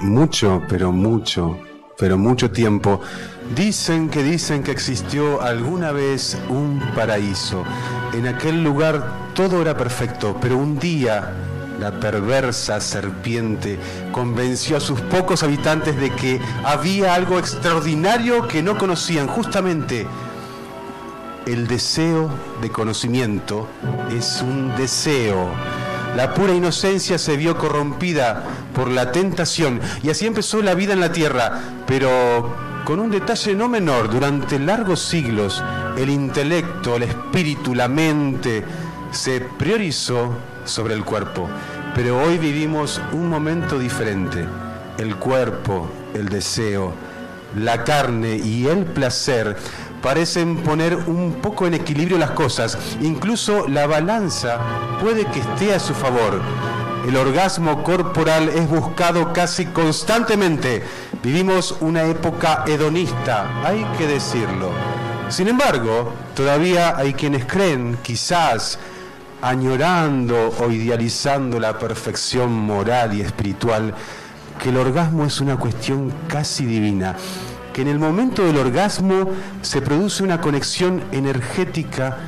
Mucho, pero mucho, pero mucho tiempo, dicen que dicen que existió alguna vez un paraíso. En aquel lugar todo era perfecto, pero un día la perversa serpiente convenció a sus pocos habitantes de que había algo extraordinario que no conocían, justamente el deseo de conocimiento es un deseo. La pura inocencia se vio corrompida por la tentación. Y así empezó la vida en la tierra, pero con un detalle no menor, durante largos siglos el intelecto, el espíritu, la mente se priorizó sobre el cuerpo, pero hoy vivimos un momento diferente. El cuerpo, el deseo, la carne y el placer parecen poner un poco en equilibrio las cosas. Incluso la balanza puede que esté a su favor. El orgasmo corporal es buscado casi constantemente. Vivimos una época hedonista, hay que decirlo. Sin embargo, todavía hay quienes creen, quizás añorando o idealizando la perfección moral y espiritual, que el orgasmo es una cuestión casi divina que en el momento del orgasmo se produce una conexión energética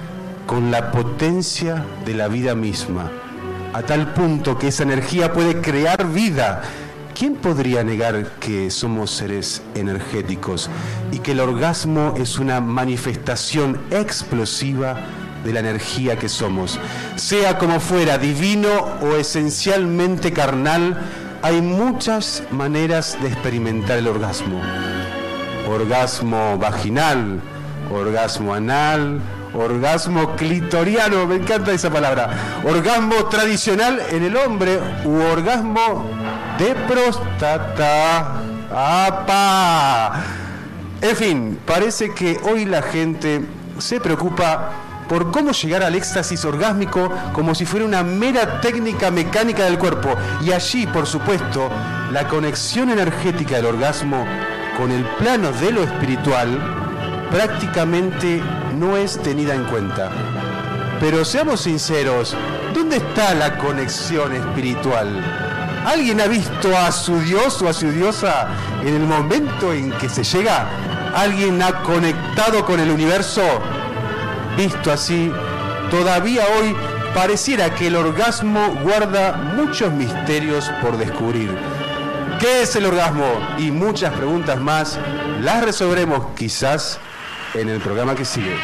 con la potencia de la vida misma, a tal punto que esa energía puede crear vida. ¿Quién podría negar que somos seres energéticos y que el orgasmo es una manifestación explosiva de la energía que somos? Sea como fuera, divino o esencialmente carnal, hay muchas maneras de experimentar el orgasmo orgasmo vaginal, orgasmo anal, orgasmo clitoriano, me encanta esa palabra, orgasmo tradicional en el hombre u orgasmo de próstata. ¡Apa! En fin, parece que hoy la gente se preocupa por cómo llegar al éxtasis orgásmico como si fuera una mera técnica mecánica del cuerpo. Y allí, por supuesto, la conexión energética del orgasmo con el plano de lo espiritual prácticamente no es tenida en cuenta. Pero seamos sinceros, ¿dónde está la conexión espiritual? ¿Alguien ha visto a su Dios o a su diosa en el momento en que se llega? ¿Alguien ha conectado con el universo? Visto así, todavía hoy pareciera que el orgasmo guarda muchos misterios por descubrir. ¿Qué es el orgasmo? Y muchas preguntas más las resolveremos quizás en el programa que sigue.